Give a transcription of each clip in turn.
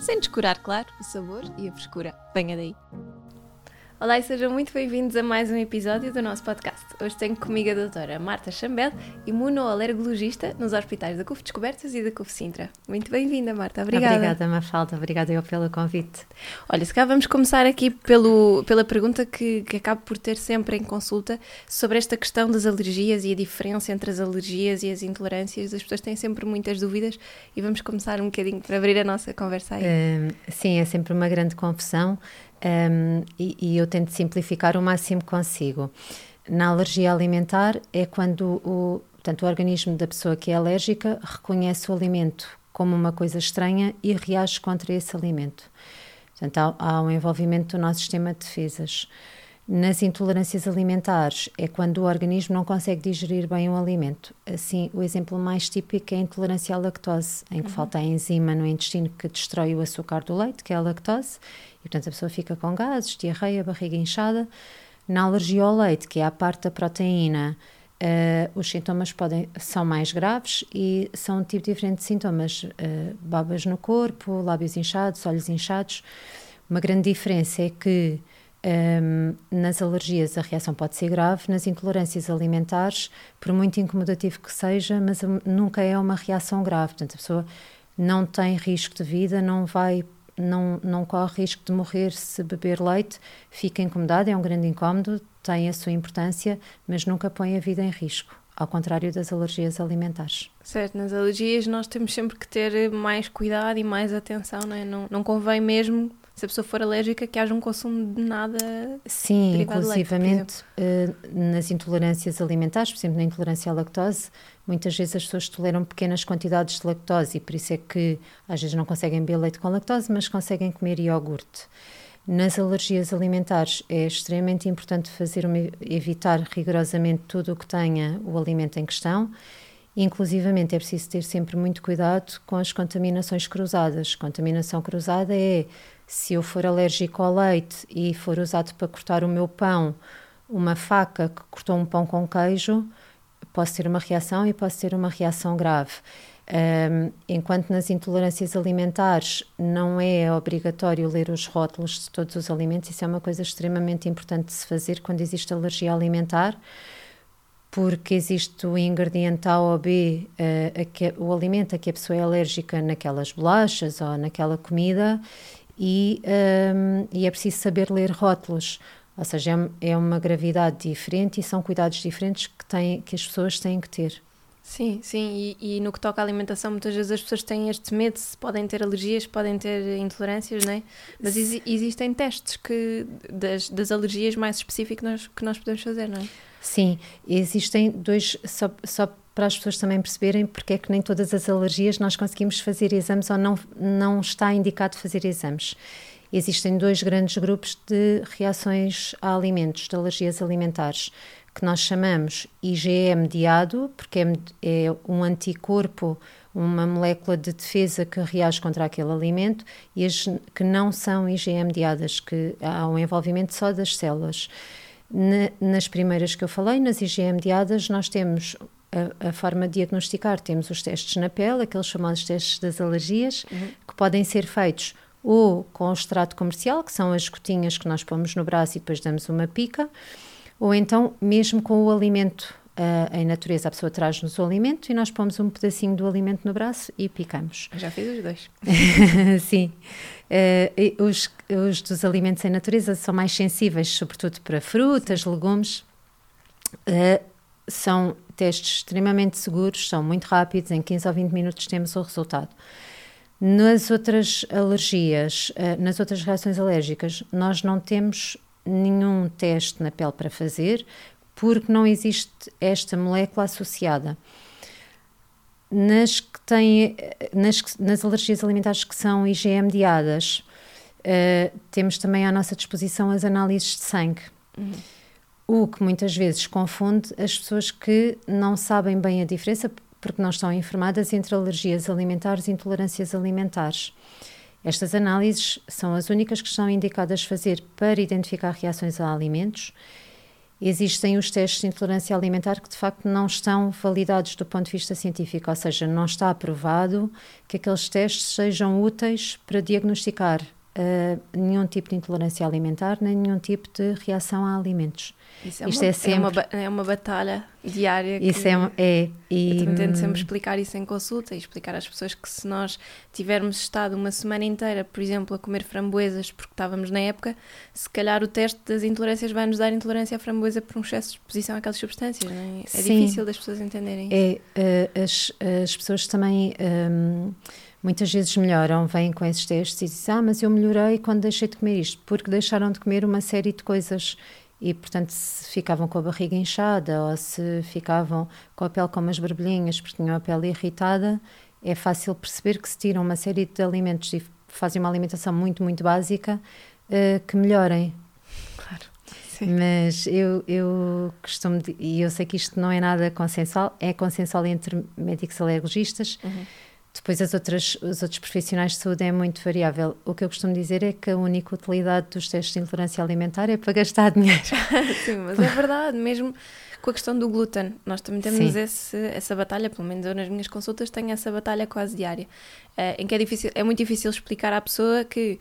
sem descurar, claro, o sabor e a frescura. Venha daí! Olá e sejam muito bem-vindos a mais um episódio do nosso podcast. Hoje tenho comigo a doutora Marta Chambel, imunoalergologista nos hospitais da CUF Descobertas e da CUF Sintra. Muito bem-vinda, Marta. Obrigada. Obrigada, Mafalda. Obrigada eu pelo convite. Olha, se cá vamos começar aqui pelo, pela pergunta que, que acabo por ter sempre em consulta sobre esta questão das alergias e a diferença entre as alergias e as intolerâncias. As pessoas têm sempre muitas dúvidas e vamos começar um bocadinho para abrir a nossa conversa aí. Uh, sim, é sempre uma grande confusão um, e, e, eu tento simplificar o máximo que consigo. Na alergia alimentar é quando o, portanto, o organismo da pessoa que é alérgica reconhece o alimento como uma coisa estranha e reage contra esse alimento. Portanto, há, há um envolvimento do nosso sistema de defesas. Nas intolerâncias alimentares é quando o organismo não consegue digerir bem o alimento. Assim, o exemplo mais típico é a intolerância à lactose, em que uhum. falta a enzima no intestino que destrói o açúcar do leite, que é a lactose, portanto a pessoa fica com gases, diarreia, barriga inchada. Na alergia ao leite, que é a parte da proteína, uh, os sintomas podem, são mais graves e são um tipo diferente de sintomas. Uh, babas no corpo, lábios inchados, olhos inchados. Uma grande diferença é que um, nas alergias a reação pode ser grave, nas intolerâncias alimentares, por muito incomodativo que seja, mas nunca é uma reação grave. Portanto, a pessoa não tem risco de vida, não vai, não, não corre risco de morrer se beber leite, fica incomodada, é um grande incómodo, tem a sua importância, mas nunca põe a vida em risco. Ao contrário das alergias alimentares. Certo, nas alergias nós temos sempre que ter mais cuidado e mais atenção, não é? Não, não convém mesmo se a pessoa for alérgica, que haja um consumo de nada. Sim, inclusivamente leite, uh, nas intolerâncias alimentares, por exemplo, na intolerância à lactose, muitas vezes as pessoas toleram pequenas quantidades de lactose e por isso é que às vezes não conseguem beber leite com lactose, mas conseguem comer iogurte. Nas alergias alimentares é extremamente importante fazer uma, evitar rigorosamente tudo o que tenha o alimento em questão. Inclusivamente é preciso ter sempre muito cuidado com as contaminações cruzadas. Contaminação cruzada é se eu for alérgico ao leite e for usado para cortar o meu pão, uma faca que cortou um pão com queijo, posso ter uma reação e posso ter uma reação grave. Um, enquanto nas intolerâncias alimentares não é obrigatório ler os rótulos de todos os alimentos, isso é uma coisa extremamente importante de se fazer quando existe alergia alimentar, porque existe o ingrediente A ou B, uh, que, o alimento a que a pessoa é alérgica naquelas bolachas ou naquela comida, e, um, e é preciso saber ler rótulos. Ou seja, é, é uma gravidade diferente e são cuidados diferentes que, têm, que as pessoas têm que ter. Sim, sim, e, e, no que toca à alimentação, muitas vezes as pessoas têm este medo, se podem ter alergias, podem ter intolerâncias, não é? Mas existem testes que, das, das alergias mais específicas que nós, que nós podemos fazer, não é? Sim, existem dois, só, só para as pessoas também perceberem porque é que nem todas as alergias nós conseguimos fazer exames ou não, não está indicado fazer exames. Existem dois grandes grupos de reações a alimentos, de alergias alimentares, que nós chamamos IgE mediado, porque é, é um anticorpo, uma molécula de defesa que reage contra aquele alimento, e as que não são IgE mediadas, que há um envolvimento só das células. nas primeiras que eu falei, nas IgE mediadas, nós temos a, a, forma de diagnosticar. Temos os testes na pele, aqueles chamados testes das alergias, uhum. que podem ser feitos ou com o extrato comercial, que são as gotinhas que nós pomos no braço e depois damos uma pica, ou então mesmo com o alimento uh, em natureza. A pessoa traz-nos o alimento e nós pomos um pedacinho do alimento no braço e picamos. já fiz os dois. Sim. Uh, os, os dos alimentos em natureza são mais sensíveis, sobretudo para frutas, legumes. Uh, são testes extremamente seguros, são muito rápidos, em 15 ou 20 minutos temos o resultado. Nas outras alergias, eh, nas outras reações alérgicas, nós não temos nenhum teste na pele para fazer, porque não existe esta molécula associada. nas que têm, nas, nas alergias alimentares que são IgE mediadas, uh, temos também à nossa disposição as análises de sangue. Uhum. O que muitas vezes confunde as pessoas que não sabem bem a diferença, porque não estão informadas entre alergias alimentares e intolerâncias alimentares. Estas análises são as únicas que estão indicadas fazer para identificar reações a alimentos existem os testes de intolerância alimentar que de facto não estão validados do ponto de vista científico, ou seja, não está aprovado que aqueles testes sejam úteis para diagnosticar uh, nenhum tipo de intolerância alimentar nem nenhum tipo de reação a alimentos. Isso é, Isto uma, é, sempre... é, uma, é uma batalha diária. Isso é, é e... Eu tento sempre explicar isso em consulta e explicar às pessoas que se nós tivermos estado uma semana inteira, por exemplo, a comer framboesas porque estávamos na época, se calhar o teste das intolerâncias vai nos dar intolerância à framboesa por um excesso de exposição àquelas substâncias. É? é difícil das pessoas entenderem isso. É, uh, as, as pessoas também. Um, muitas vezes melhoram, vêm com esses testes e dizem: Ah, mas eu melhorei quando deixei de comer isto, porque deixaram de comer uma série de coisas e, portanto, se ficavam com a barriga inchada ou se ficavam com a pele com umas borbulhinhas porque tinham a pele irritada, é fácil perceber que se tiram uma série de alimentos e fazem uma alimentação muito, muito básica uh, que melhorem. Claro. Sim. Mas eu, eu costumo, e eu sei que isto não é nada consensual, é consensual entre médicos alergistas. Uhum depois, as outras, os outros profissionais de saúde é muito variável. O que eu costumo dizer é que a única utilidade dos testes de intolerância alimentar é para gastar dinheiro. Sim, mas é verdade, mesmo com a questão do glúten. Nós também temos esse, essa batalha, pelo menos eu nas minhas consultas tenho essa batalha quase diária, uh, em que é, difícil, é muito difícil explicar à pessoa que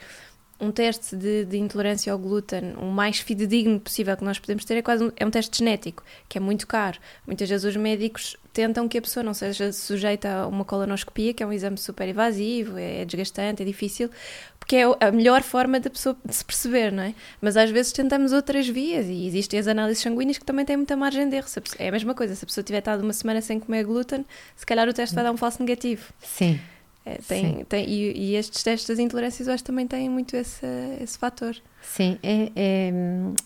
um teste de, de, intolerância ao glúten, o mais fidedigno possível que nós podemos ter, é quase um, é um teste genético, que é muito caro. Muitas vezes os médicos tentam que a pessoa não seja sujeita a uma colonoscopia, que é um exame super invasivo, é, é desgastante, é difícil, porque é a melhor forma da pessoa de se perceber, não é? Mas às vezes tentamos outras vias e existem as análises sanguíneas que também têm muita margem de erro. É a mesma coisa, se a pessoa tiver estado uma semana sem comer glúten, se calhar o teste vai dar um falso negativo. Sim. É, tem, tem, e, e, estes testes das intolerâncias eu acho também têm muito esse, esse fator. Sim, é, é,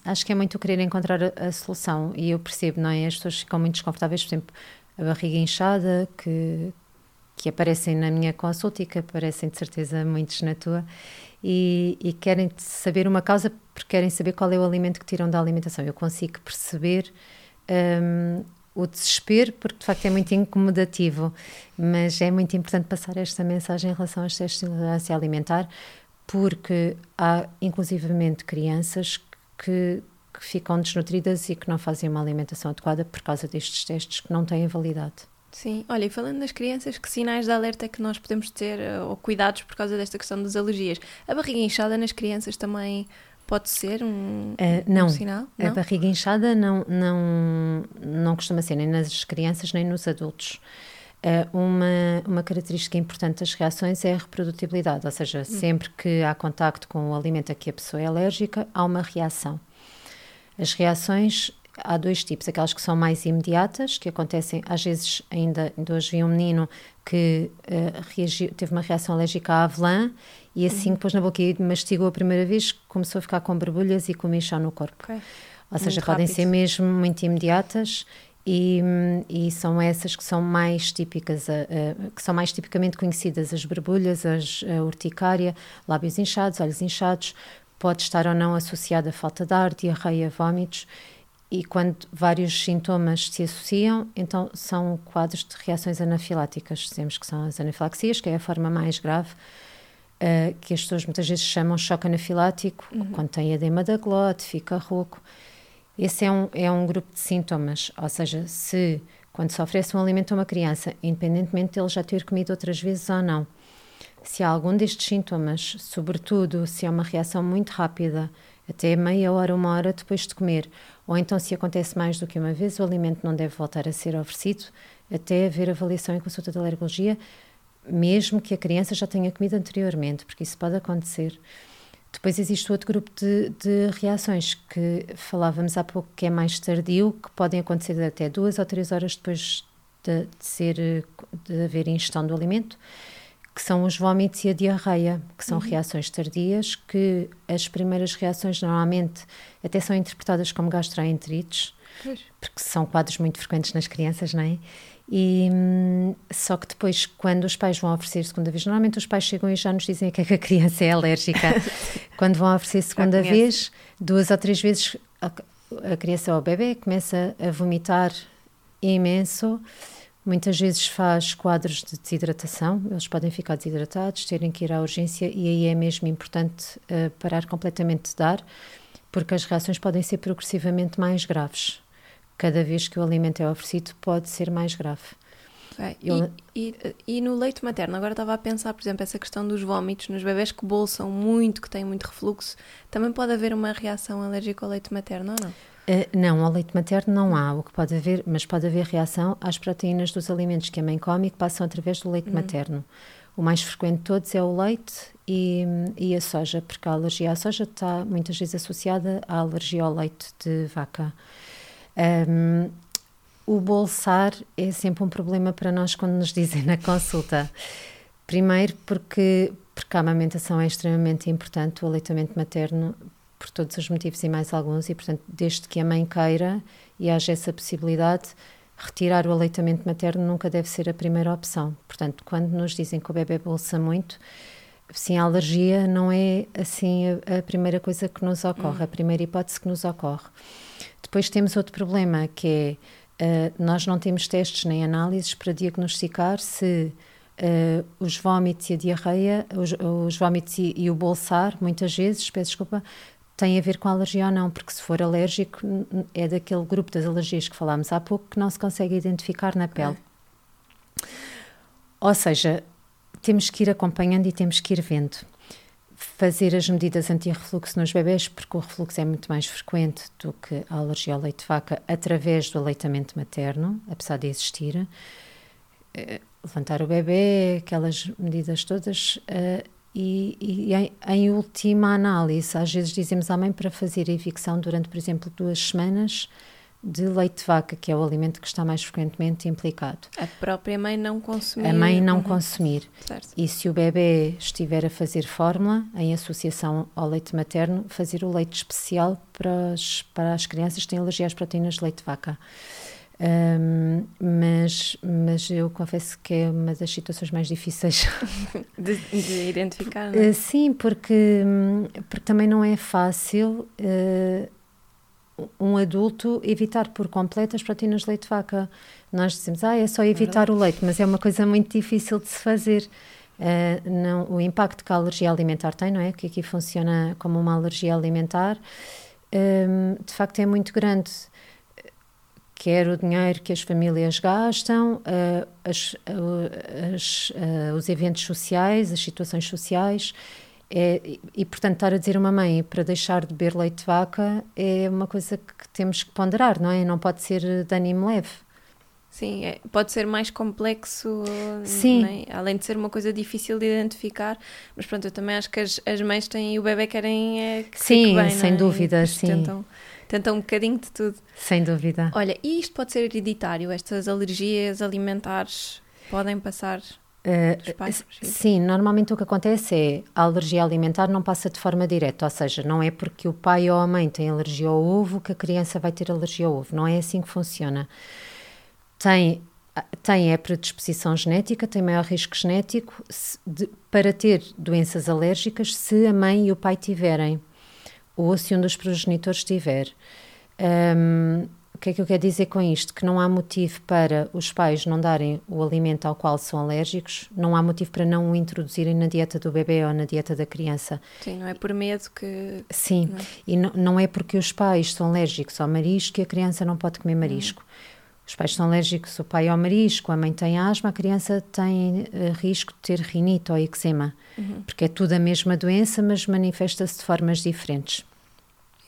acho que é muito querer encontrar a, a, solução e eu percebo, não é? As pessoas ficam muito desconfortáveis, por exemplo, a barriga inchada, que, que aparecem na minha consulta e que aparecem de certeza muitos na tua, e, e querem saber uma causa porque querem saber qual é o alimento que tiram da alimentação. Eu consigo perceber. Um, o desespero, porque de facto é muito incomodativo, mas é muito importante passar esta mensagem em relação de intolerância alimentar, porque há inclusivamente crianças que, que ficam desnutridas e que não fazem uma alimentação adequada por causa destes testes que não têm validade. Sim, olha, e falando das crianças, que sinais de alerta é que nós podemos ter eh, ou cuidados por causa desta questão das alergias? A barriga inchada nas crianças também Pode ser um, uh, não, um sinal? Não, a barriga inchada não, não, não costuma ser nem nas crianças nem nos adultos. Uh, uma, uma característica importante das reações é a reprodutibilidade, ou seja, hum. sempre que há contacto com o alimento a que a pessoa é alérgica, há uma reação. As reações há dois tipos, aquelas que são mais imediatas, que acontecem, às vezes, ainda, ainda hoje vi um menino que uh, reagiu, teve uma reação alérgica à avelã e assim, uhum. na boca e mastigou a primeira vez, começou a ficar com borbulhas e com inchar no corpo. Okay. Ou seja, muito podem rápido. ser mesmo muito imediatas e, e, são essas que são mais típicas, uh, uh, que são mais tipicamente conhecidas, as borbulhas, as, a urticária, lábios inchados, olhos inchados, pode estar ou não associada a falta de ar, diarreia, vômitos e quando vários sintomas se associam, então são quadros de reações anafiláticas. Dizemos que são as anafilaxias, que é a forma mais grave, uh, que as pessoas muitas vezes chamam choque anafilático, uhum. quando tem edema da glote, fica rouco. Esse é um, é um grupo de sintomas, ou seja, se quando se oferece um alimento a uma criança, independentemente de ele já ter comido outras vezes ou não, se há algum destes sintomas, sobretudo se há uma reação muito rápida, até meia hora, uma hora depois de comer, ou então, se acontece mais do que uma vez, o alimento não deve voltar a ser oferecido até haver avaliação em consulta de alergologia, mesmo que a criança já tenha comido anteriormente, porque isso pode acontecer. Depois existe outro grupo de, de, reações que falávamos há pouco que é mais tardio, que podem acontecer até duas ou três horas depois de, de ser de haver ingestão do alimento que são os vômitos e a diarreia, que são uhum. reações tardias, que as primeiras reações normalmente até são interpretadas como gastroenterites, pois. porque são quadros muito frequentes nas crianças, não é? E hum, só que depois, quando os pais vão oferecer segunda vez, normalmente os pais chegam e já nos dizem que, é que a criança é alérgica. quando vão oferecer segunda vez, duas ou três vezes a, a criança ou o bebê começa a vomitar imenso. Muitas vezes faz quadros de desidratação, eles podem ficar desidratados, terem que ir à urgência, e aí é mesmo importante uh, parar completamente de dar, porque as reações podem ser progressivamente mais graves cada vez que o alimento é oferecido, pode ser mais grave. Eu... E, e, e, no leite materno, agora estava a pensar, por exemplo, essa questão dos vômitos nos bebés que bolsam muito, que têm muito refluxo, também pode haver uma reação alérgica ao leite materno ou não? Uh, não, ao leite materno não há, o que pode haver, mas pode haver reação às proteínas dos alimentos que a mãe come e que passam através do leite hum. materno. O mais frequente de todos é o leite e, e, a soja, porque a alergia à soja está muitas vezes associada à alergia ao leite de vaca. Um, o bolsar é sempre um problema para nós quando nos dizem na consulta. Primeiro, porque, porque a amamentação é extremamente importante, o aleitamento materno, por todos os motivos e mais alguns, e portanto, desde que a mãe queira e haja essa possibilidade, retirar o aleitamento materno nunca deve ser a primeira opção. Portanto, quando nos dizem que o bebê bolsa muito, sim, a alergia não é assim a, a primeira coisa que nos ocorre, hum. a primeira hipótese que nos ocorre. Depois temos outro problema que é uh, nós não temos testes nem análises para diagnosticar se uh, os vômitos e a diarreia, os, os vômitos e, e, o bolsar, muitas vezes, peço desculpa, têm a ver com a alergia ou não, porque se for alérgico é daquele grupo das alergias que falámos há pouco que não se consegue identificar na pele. É. Ou seja, temos que ir acompanhando e temos que ir vendo fazer as medidas anti-refluxo nos bebés, porque o refluxo é muito mais frequente do que a alergia ao leite de vaca através do aleitamento materno, apesar de existir. Uh, levantar o bebê, aquelas medidas todas. Uh, e, e em, em, última análise, às vezes dizemos à mãe para fazer a evicção durante, por exemplo, duas semanas de leite de vaca, que é o alimento que está mais frequentemente implicado. A própria mãe não consumir. A mãe não uhum. consumir. Certo. E se o bebê estiver a fazer fórmula, em associação ao leite materno, fazer o leite especial para as, para as crianças que têm alergia às proteínas de leite de vaca. Um, mas, mas eu confesso que é uma das situações mais difíceis de, de identificar. Não é? Sim, porque, porque também não é fácil. Uh, um adulto evitar por completo as proteínas de leite de vaca. Nós dizemos, ah, é só evitar o leite, mas é uma coisa muito difícil de se fazer. Uh, não, o impacto que a alergia alimentar tem, não é? Que aqui funciona como uma alergia alimentar, um, de facto é muito grande. Quer o dinheiro que as famílias gastam, uh, as, uh, as, os eventos sociais, as situações sociais, é, e, e, portanto, estar a dizer a uma mãe para deixar de beber leite de vaca é uma coisa que temos que ponderar, não é? Não pode ser de ânimo leve. Sim, é, pode ser mais complexo, Sim. É? além de ser uma coisa difícil de identificar, mas pronto, eu também acho que as, as mães têm e o bebê querem é, que sim, bem, sem dúvida, sim. Tentam, tentam um bocadinho de tudo. Sem dúvida. Olha, e isto pode ser hereditário? Estas alergias alimentares podem passar Uh, sim, normalmente o que acontece é a alergia alimentar não passa de forma direta, ou seja, não é porque o pai ou a mãe tem alergia ao ovo que a criança vai ter alergia ao ovo, não é assim que funciona. Tem, tem é predisposição genética, tem maior risco genético de, para ter doenças alérgicas se a mãe e o pai tiverem, ou se um dos progenitores tiver. Um, o que é que eu quero dizer com isto? Que não há motivo para os pais não darem o alimento ao qual são alérgicos, não há motivo para não o introduzirem na dieta do bebê ou na dieta da criança. Sim, não é por medo que. Sim, não é? e não, não é porque os pais são alérgicos ao marisco que a criança não pode comer marisco. Hum. Os pais são alérgicos, o pai ao marisco, a mãe tem asma, a criança tem uh, risco de ter rinite ou eczema, uhum. porque é tudo a mesma doença, mas manifesta-se de formas diferentes.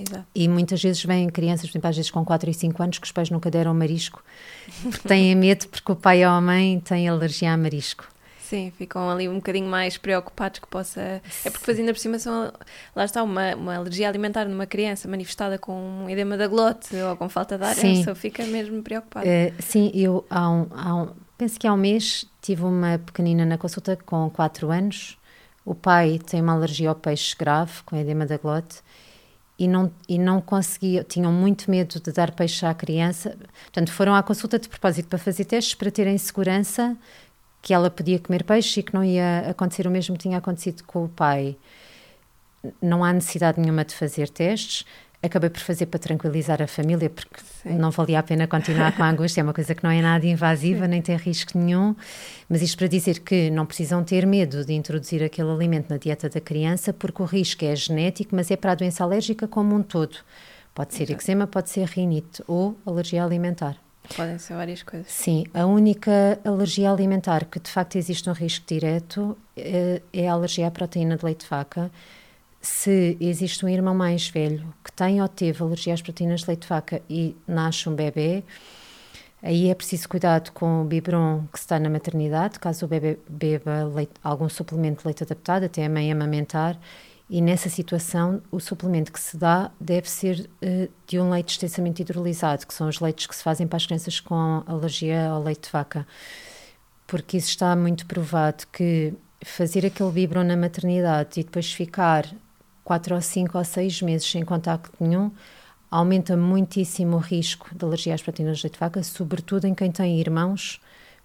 Exato. E muitas vezes vêm crianças, por exemplo, às vezes com 4 e 5 anos, que os pais nunca deram marisco, porque têm medo porque o pai ou a mãe têm alergia a marisco. Sim, ficam ali um bocadinho mais preocupados que possa. É porque fazendo a por são. Lá está, uma, uma alergia alimentar numa criança manifestada com um edema da glote ou com falta de ar, sim. a pessoa fica mesmo preocupada. Uh, sim, eu há um, há um, penso que há um mês tive uma pequenina na consulta com 4 anos. O pai tem uma alergia ao peixe grave, com edema da glote, e não, e não conseguiam, tinham muito medo de dar peixe à criança. Portanto, foram à consulta de propósito para fazer testes para terem segurança que ela podia comer peixe e que não ia acontecer o mesmo que tinha acontecido com o pai. Não há necessidade nenhuma de fazer testes. Acabei por fazer para tranquilizar a família, porque Sim. não valia a pena continuar com a angústia. É uma coisa que não é nada invasiva, Sim. nem tem risco nenhum. Mas isto para dizer que não precisam ter medo de introduzir aquele alimento na dieta da criança, porque o risco é genético, mas é para a doença alérgica como um todo. Pode ser Exato. eczema, pode ser rinite ou alergia alimentar. Podem ser várias coisas. Sim, a única alergia alimentar que de facto existe um risco direto é, é a alergia à proteína de leite de vaca se existe um irmão mais velho que tem ou teve alergia às proteínas de leite de vaca e nasce um bebê, aí é preciso cuidado com o biberon que está na maternidade, caso o bebê beba leite, algum suplemento de leite adaptado, até a mãe amamentar, e nessa situação o suplemento que se dá deve ser uh, de um leite extensamente hidrolisado, que são os leites que se fazem para as crianças com alergia ao leite de vaca, porque isso está muito provado que fazer aquele biberon na maternidade e depois ficar quatro ou cinco ou seis meses sem contacto nenhum, aumenta muitíssimo o risco de alergia às proteínas de leite de vaca, sobretudo em quem tem irmãos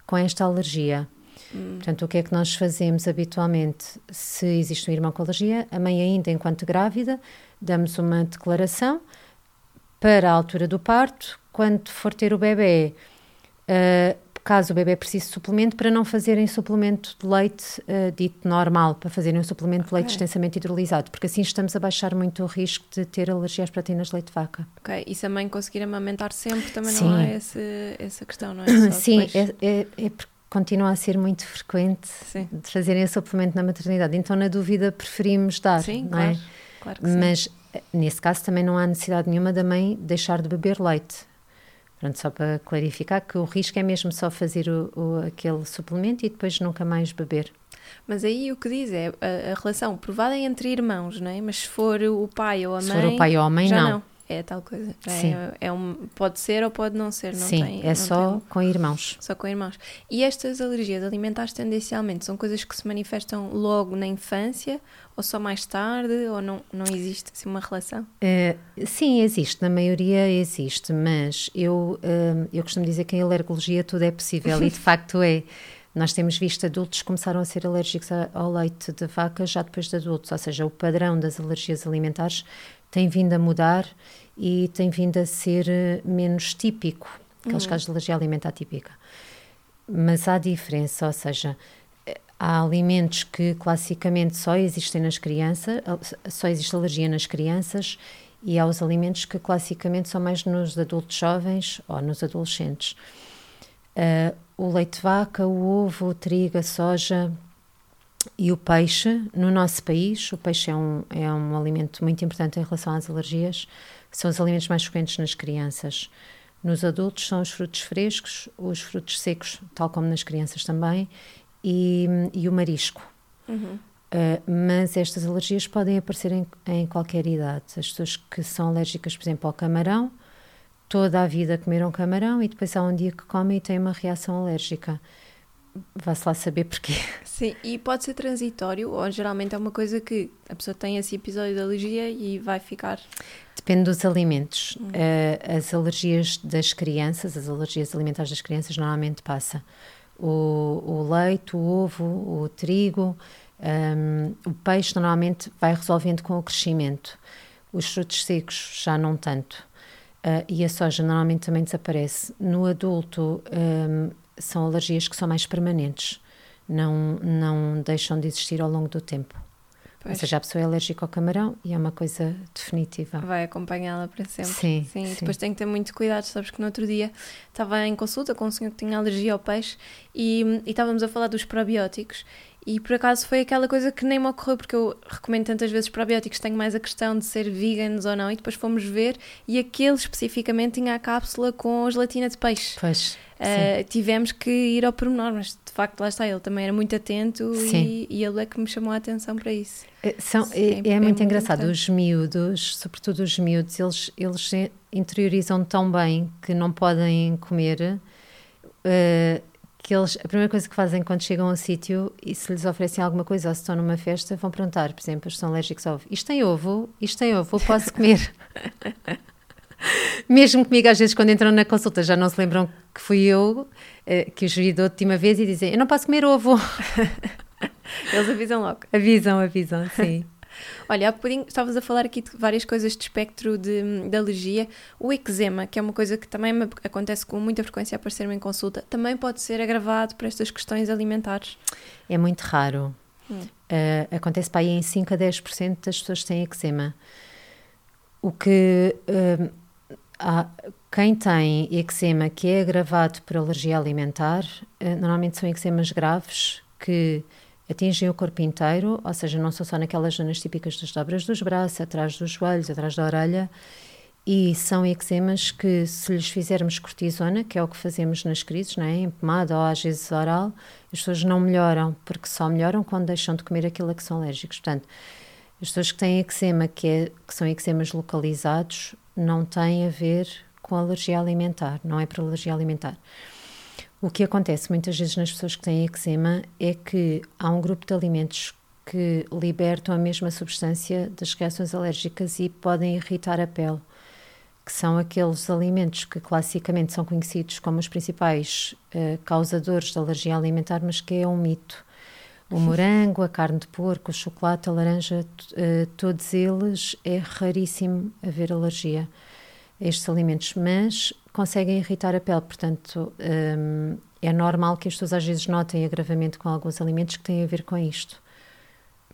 com esta alergia. Hum. Portanto, o que é que nós fazemos habitualmente? Se existe um irmão com alergia, a mãe ainda enquanto grávida, damos uma declaração para a altura do parto, quando for ter o bebê, uh, caso o bebê precise de suplemento, para não fazerem suplemento de leite uh, dito normal, para fazerem um suplemento okay. de leite extensamente hidrolisado, porque assim estamos a baixar muito o risco de ter alergia às proteínas de leite de vaca. Ok, e se a mãe conseguir amamentar sempre, também Sim. não há esse, essa questão, não é? Sim, é, é, é porque continua a ser muito frequente sim. de fazerem esse suplemento na maternidade. Então, na dúvida, preferimos dar, sim, claro, é? Claro Mas, eh, nesse caso, também não há necessidade nenhuma da mãe deixar de beber leite. Pronto, só para clarificar que o risco é mesmo só fazer o, o, aquele suplemento e depois nunca mais beber. Mas aí o que diz é a, a relação provada é entre irmãos, não é? Mas se for o pai ou a mãe. Se for o pai ou a mãe, não. não. É tal coisa. É, Sim. É, é um, pode ser ou pode não ser, não Sim, tem. é só tem, com irmãos. Só com irmãos. E estas alergias alimentares tendencialmente são coisas que se manifestam logo na infância ou só mais tarde ou não, não existe assim, uma relação? Uh, sim, existe, na maioria existe, mas eu, uh, eu costumo dizer que em alergologia tudo é possível e de facto é. Nós temos visto adultos que começaram a ser alérgicos ao leite de vaca já depois de adultos, ou seja, o padrão das alergias alimentares tem vindo a mudar e tem vindo a ser eh, menos típico, aqueles uhum. casos de alergia alimentar típica. Mas há diferença, ou seja, eh, há alimentos que classicamente só existem nas crianças, só existe alergia nas crianças, e há os alimentos que classicamente são mais nos adultos jovens ou nos adolescentes. Uh, o leite de vaca, o ovo, o trigo, a soja, e o peixe, no nosso país, o peixe é um, é um alimento muito importante em relação às alergias, são os alimentos mais frequentes nas crianças. Nos adultos são os frutos frescos, os frutos secos, tal como nas crianças também, e, e o marisco. Uhum. Uh, mas estas alergias podem aparecer em, em, qualquer idade. As pessoas que são alérgicas, por exemplo, ao camarão, toda a vida comeram camarão e depois há um dia que comem e têm uma reação alérgica. Vá-se lá saber porquê. Sim, e pode ser transitório ou geralmente é uma coisa que a pessoa tem esse episódio de alergia e vai ficar. Depende dos alimentos. Hum. Uh, as alergias das crianças, as alergias alimentares das crianças normalmente passa. O, o leite, o ovo, o trigo, um, o peixe normalmente vai resolvendo com o crescimento. Os frutos secos já não tanto. Uh, e a soja normalmente também desaparece. No adulto, um, são alergias que são mais permanentes, não, não deixam de existir ao longo do tempo. Pois. Ou seja, a pessoa é alérgica ao camarão e é uma coisa definitiva. Vai acompanhá-la para sempre. Sim, sim, sim. Depois tem que ter muito cuidado, sabes que no outro dia estava em consulta com um senhor que tinha alergia ao peixe e, e estávamos a falar dos probióticos e por acaso foi aquela coisa que nem me ocorreu, porque eu recomendo tantas vezes probióticos, tenho mais a questão de ser veganos ou não, e depois fomos ver, e aquele especificamente tinha a cápsula com gelatina de peixe. Pois. Uh, tivemos que ir ao pormenor, mas facto lá está, ele também era muito atento e, e, ele é que me chamou a atenção para isso. É, são, é, é, é, muito, engraçado, os miúdos, sobretudo os miúdos, eles, eles interiorizam tão bem que não podem comer. Uh, que eles, a primeira coisa que fazem quando chegam ao sítio e se lhes oferecem alguma coisa ou se estão numa festa, vão perguntar, por exemplo, estão alérgicos a ovo. Isto tem ovo? Isto tem ovo? Eu posso comer? Mesmo comigo, às vezes, quando entram na consulta, já não se lembram que fui eu eh, que os vi da última vez e dizem, eu não posso comer ovo. Eles avisam logo. Avisam, avisam, sim. Olha, há bocadinho estavas a falar aqui de várias coisas de espectro de, de alergia. O eczema, que é uma coisa que também acontece com muita frequência a aparecer-me em consulta, também pode ser agravado por estas questões alimentares? É muito raro. Hum. Uh, acontece para aí em 5 a 10% das pessoas que têm eczema. O que. Uh, quem tem eczema que é agravado por alergia alimentar, uh, normalmente são eczemas graves que atingem o corpo inteiro, ou seja, não são só naquelas zonas típicas das dobras dos braços, atrás dos joelhos, atrás da orelha, e são eczemas que, se lhes fizermos cortisona, que é o que fazemos nas crises, não é? em pomada ou às vezes oral, as pessoas não melhoram, porque só melhoram quando deixam de comer aquilo a que são alérgicos. Portanto, as pessoas que têm eczema, que, é, que são eczemas localizados, não têm a ver com alergia alimentar, não é por alergia alimentar. O que acontece muitas vezes nas pessoas que têm eczema é que há um grupo de alimentos que libertam a mesma substância das reações alérgicas e podem irritar a pele, que são aqueles alimentos que classicamente são conhecidos como os principais uh, causadores de alergia alimentar, mas que é um mito. O morango, a carne de porco, o chocolate, a laranja, uh, todos eles é raríssimo haver alergia a estes alimentos, mas conseguem irritar a pele, portanto um, é normal que as pessoas às vezes notem agravamento com alguns alimentos que têm a ver com isto.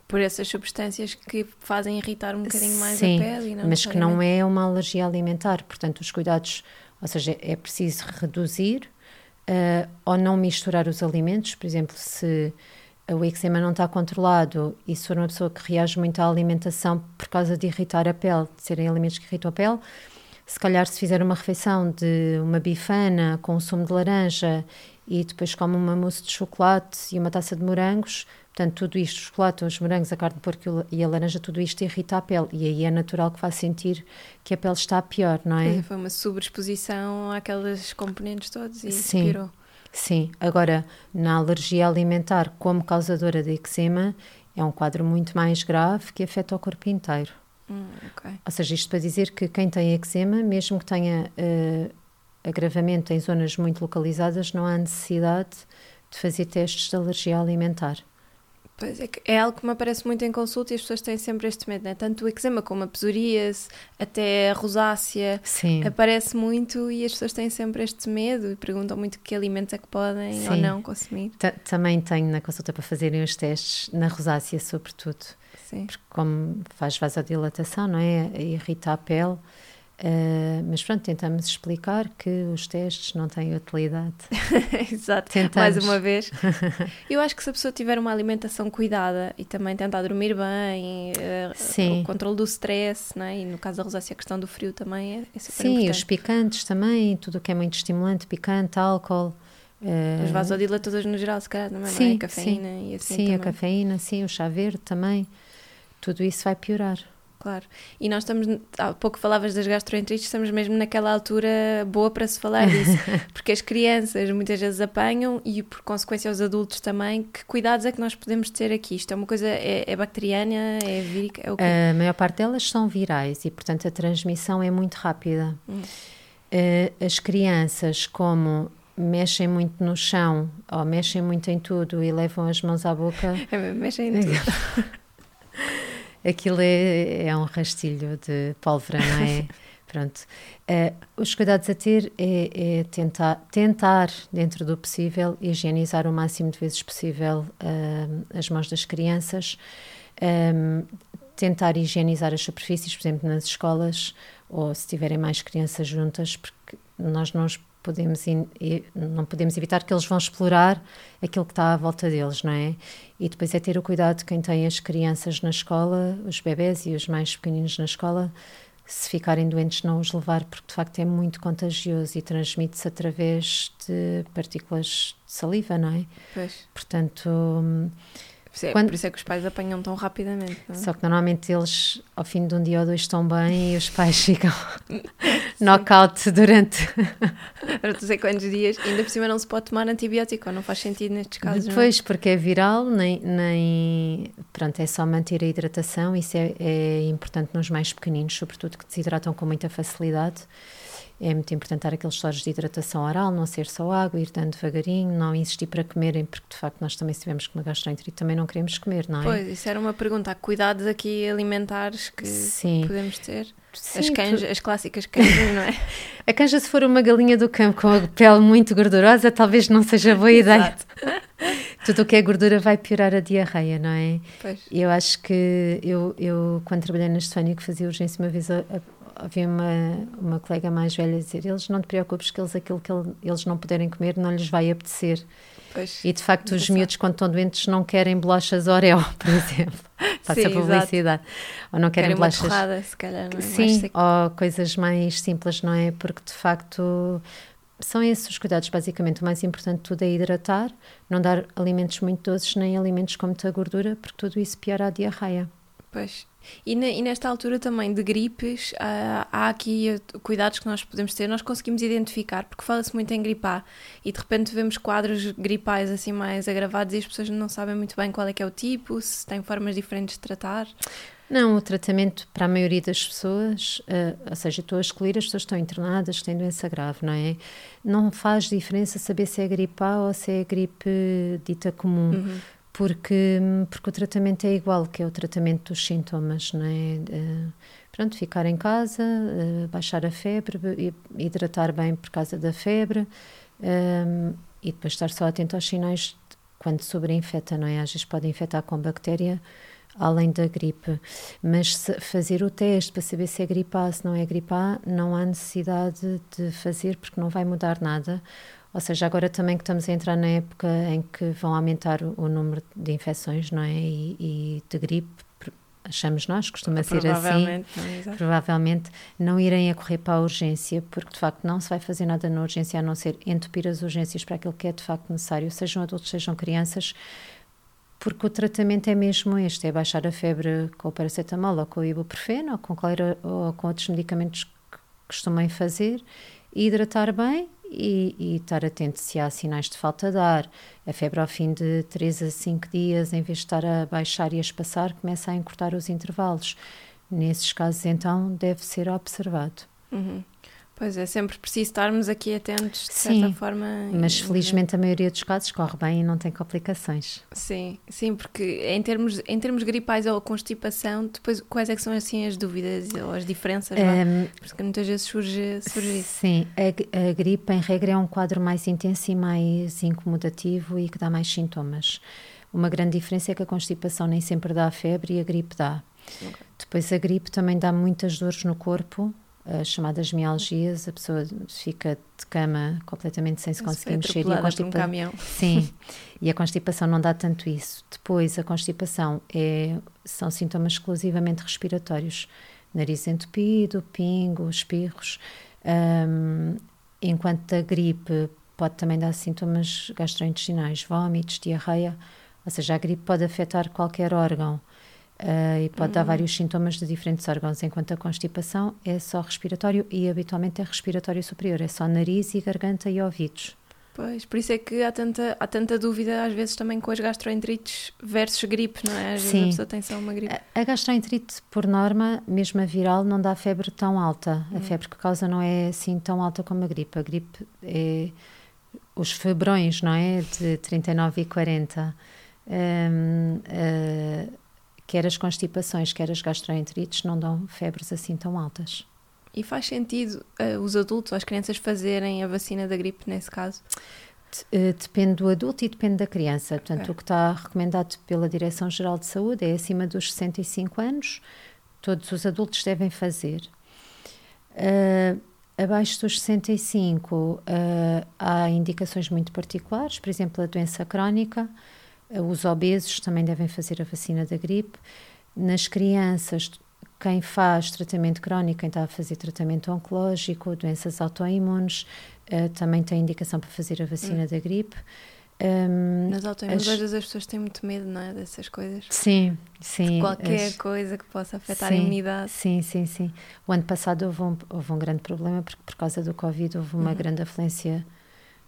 Por essas substâncias que fazem irritar um bocadinho mais Sim, a pele. Não mas que não é uma alergia alimentar, portanto os cuidados, ou seja, é preciso reduzir uh, ou não misturar os alimentos, por exemplo, se o eczema não está controlado e se for uma pessoa que reage muito à alimentação por causa de irritar a pele, de serem alimentos que irritam a pele, se calhar se fizer uma refeição de uma bifana com sumo de laranja e depois come uma mousse de chocolate e uma taça de morangos, portanto tudo isto, o chocolate, os morangos, a carne de porco e a laranja, tudo isto irrita a pele e aí é natural que vá sentir que a pele está pior, não é? Foi uma sobreexposição àqueles componentes todos e Sim. Sim, agora na alergia alimentar como causadora de eczema é um quadro muito mais grave que afeta o corpo inteiro. Hum, okay. Ou seja, isto para dizer que quem tem eczema, mesmo que tenha uh, agravamento em zonas muito localizadas, não há necessidade de fazer testes de alergia alimentar. Pois é, é algo que me aparece muito em consulta e as pessoas têm sempre este medo, né? Tanto o eczema como a psoríase, até a rosácea, Sim. aparece muito e as pessoas têm sempre este medo e perguntam muito que alimentos é que podem Sim. ou não consumir. T Também tenho na consulta para fazerem os testes, na rosácea sobretudo. Sim. Porque como faz vasodilatação, não é? Irrita a pele. Uh, mas pronto, tentamos explicar que os testes não têm utilidade. Exato, tentamos. mais uma vez. Eu acho que se a pessoa tiver uma alimentação cuidada e também tentar dormir bem, uh, o controle do stress, não é? e no caso da rosácea a questão do frio também é, é super Sim, importante. os picantes também, tudo o que é muito estimulante, picante, álcool. Uh, Os vasodilatadores no geral, se calhar, também, sim, não é? A cafeína sim, e assim Sim, também. a cafeína, sim, o chá verde também tudo isso vai piorar. Claro. E nós estamos, há pouco falavas das gastroenterites, estamos mesmo naquela altura boa para se falar disso, porque as crianças muitas vezes apanham e por consequência os adultos também. Que cuidados é que nós podemos ter aqui? Isto é uma coisa, é, é bacteriana, é vírica? É a maior parte delas são virais e, portanto, a transmissão é muito rápida. Hum. Uh, as crianças, como mexem muito no chão ou mexem muito em tudo e levam as mãos à boca. É, mexem em tudo. aquilo é, é um rastilho de pólvora, não é? Pronto. Uh, os cuidados a ter é, é, tentar, tentar, dentro do possível, higienizar o máximo de vezes possível uh, as mãos das crianças, um, eh, tentar higienizar as superfícies, por exemplo, nas escolas, ou se tiverem mais crianças juntas, porque nós não podemos não podemos evitar que eles vão explorar aquilo que está à volta deles, não é? E depois é ter o cuidado de quem tem as crianças na escola, os bebés e os mais pequeninos na escola, se ficarem doentes não os levar, porque de facto é muito contagioso e transmite-se através de partículas de saliva, não é? Pois. Portanto, por, é, quando... por isso é que os pais apanham tão rapidamente. É? Só que normalmente eles, ao fim de um dia ou dois, estão bem e os pais ficam knockout durante. durante não sei quantos dias. Ainda por cima não se pode tomar antibiótico, não faz sentido nestes casos. É? Depois, não? porque é viral, nem, nem. Pronto, é só manter a hidratação, isso é, é importante nos mais pequeninos, sobretudo que desidratam com muita facilidade. É muito importante dar aqueles sólidos de hidratação oral, não ser só água, ir dando devagarinho, não insistir para comerem, porque de facto nós também tivermos com uma gastroenterite também não queremos comer, não é? Pois, isso era uma pergunta. Há cuidados aqui alimentares que Sim. podemos ter? Sim, as, canja, tu... as clássicas canjas, não é? a canja, se for uma galinha do campo com a pele muito gordurosa, talvez não seja boa ideia. Tudo o que é gordura vai piorar a diarreia, não é? Pois. Eu acho que eu, eu quando trabalhei na Estefânia, que fazia urgência uma vez a havia uma, uma colega mais velha a dizer: Eles não te preocupes, que eles, aquilo que eles não puderem comer não lhes vai apetecer. Pois, e de facto, os miúdos, quando estão doentes, não querem bolachas Oreo, por exemplo. Passa a publicidade. Exato. Ou não querem, querem bolachas. Uma torrada, se calhar, não é? Sim, ou coisas mais simples, não é? Porque de facto são esses os cuidados, basicamente. O mais importante de tudo é hidratar, não dar alimentos muito doces nem alimentos com muita gordura, porque tudo isso piora a diarreia. Pois. E, e, nesta altura também de gripes, uh, há aqui cuidados que nós podemos ter, nós conseguimos identificar, porque fala-se muito em gripar e de repente vemos quadros gripais assim mais agravados e as pessoas não sabem muito bem qual é que é o tipo, se tem formas diferentes de tratar. Não, o tratamento para a maioria das pessoas, uh, ou seja, estou a escolher as pessoas que estão internadas, que têm doença grave, não é? Não faz diferença saber se é gripe A ou se é gripe dita comum. Uhum porque, porque o tratamento é igual, que é o tratamento dos sintomas, não é? Pronto, ficar em casa, uh, baixar a febre, hidratar bem por causa da febre um, e depois estar só atento aos sinais quando sobreinfeta, não é? Às vezes pode infectar com bactéria além da gripe, mas fazer o teste para saber se é gripe A, se não é gripe A, não há necessidade de fazer porque não vai mudar nada ou seja, agora também que estamos a entrar na época em que vão aumentar o, o número de infecções, não é? E, e de gripe, achamos nós, costuma ser assim, não, provavelmente não irem a correr para a urgência, porque de facto não se vai fazer nada na urgência a não ser entupir as urgências para aquilo que é de facto necessário, sejam adultos, sejam crianças, porque o tratamento é mesmo este, é baixar a febre com o paracetamol ou com o ibuprofeno ou com, ou com outros medicamentos que costumem fazer, hidratar bem e, e, estar atento se há sinais de falta de ar. A febre ao fim de 3 a 5 dias, em vez de estar a baixar e a espaçar, começa a encurtar os intervalos. Nesses casos, então, deve ser observado. Uhum. Pois é, sempre preciso estarmos aqui atentos, de sim, certa forma. Mas felizmente a maioria dos casos corre bem e não tem complicações. Sim, sim, porque em termos, em termos gripais ou constipação, depois quais é são assim as dúvidas ou as diferenças? Um, porque muitas vezes surge, surge isso. Sim, a, a, gripe em regra é um quadro mais intenso e mais incomodativo e que dá mais sintomas. Uma grande diferença é que a constipação nem sempre dá febre e a gripe dá. Okay. Depois a gripe também dá muitas dores no corpo, as chamadas mialgias, a pessoa fica de cama completamente sem se conseguir mexer. E a constipa... um Sim, e a constipação não dá tanto isso. Depois, a constipação é, são sintomas exclusivamente respiratórios. Nariz entupido, pingo, espirros. Um, enquanto a gripe pode também dar sintomas gastrointestinais, vômitos, diarreia. Ou seja, a gripe pode afetar qualquer órgão. Uh, e pode uhum. dar vários sintomas de diferentes órgãos, enquanto a constipação é só respiratório e habitualmente é respiratório superior, é só nariz e garganta e ouvidos. Pois, por isso é que há tanta, há tanta dúvida às vezes também com as gastroenterites versus gripe, não é? Às Sim. vezes a pessoa tem só uma gripe. A, a gastroenterite, por norma, mesmo a viral, não dá febre tão alta. A hum. febre que causa não é assim tão alta como a gripe. A gripe é os febrões, não é? De 39 e 40. Um, uh, quer as constipações, quer as gastroenterites não dão febres assim tão altas. E faz sentido uh, os adultos, as crianças fazerem a vacina da gripe nesse caso? Eh, depende do adulto e depende da criança. Portanto, okay. o que está recomendado pela Direção-Geral de Saúde é acima dos 65 anos, todos os adultos devem fazer. Uh, abaixo dos 65 uh, há indicações muito particulares, por exemplo, a doença crónica, os obesos também devem fazer a vacina da gripe. Nas crianças, quem faz tratamento crónico, quem está a fazer tratamento oncológico, doenças autoimunes, uh, também tem indicação para fazer a vacina hum. da gripe. Um, Nas autoimunes, as... vezes as pessoas têm muito medo, não é? Dessas coisas. Sim, sim. De qualquer as... coisa que possa afetar sim, a imunidade. Sim, sim, sim. O ano passado houve um, houve um grande problema, porque por causa do Covid houve uma uhum. grande afluência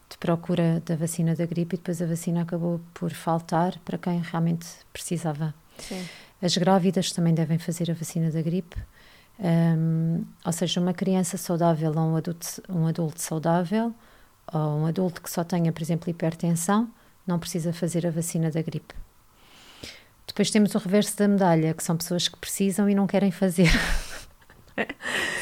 de procura da vacina da gripe e depois a vacina acabou por faltar para quem realmente precisava. Sim. As grávidas também devem fazer a vacina da gripe. Um, ou seja, uma criança saudável ou um adulto, um adulto saudável ou um adulto que só tenha, por exemplo, hipertensão, não precisa fazer a vacina da gripe. Depois temos o reverso da medalha, que são pessoas que precisam e não querem fazer.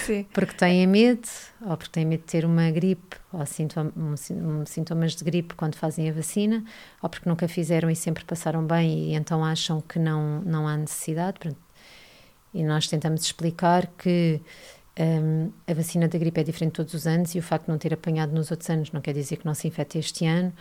Sim. Porque têm medo, ou porque têm medo de ter uma gripe, ou sintoma, um, sintomas de gripe quando fazem a vacina, ou porque nunca fizeram e sempre passaram bem e então acham que não, não há necessidade. E nós tentamos explicar que um, a vacina da gripe é diferente todos os anos e o facto de não ter apanhado nos outros anos não quer dizer que não se infecte este ano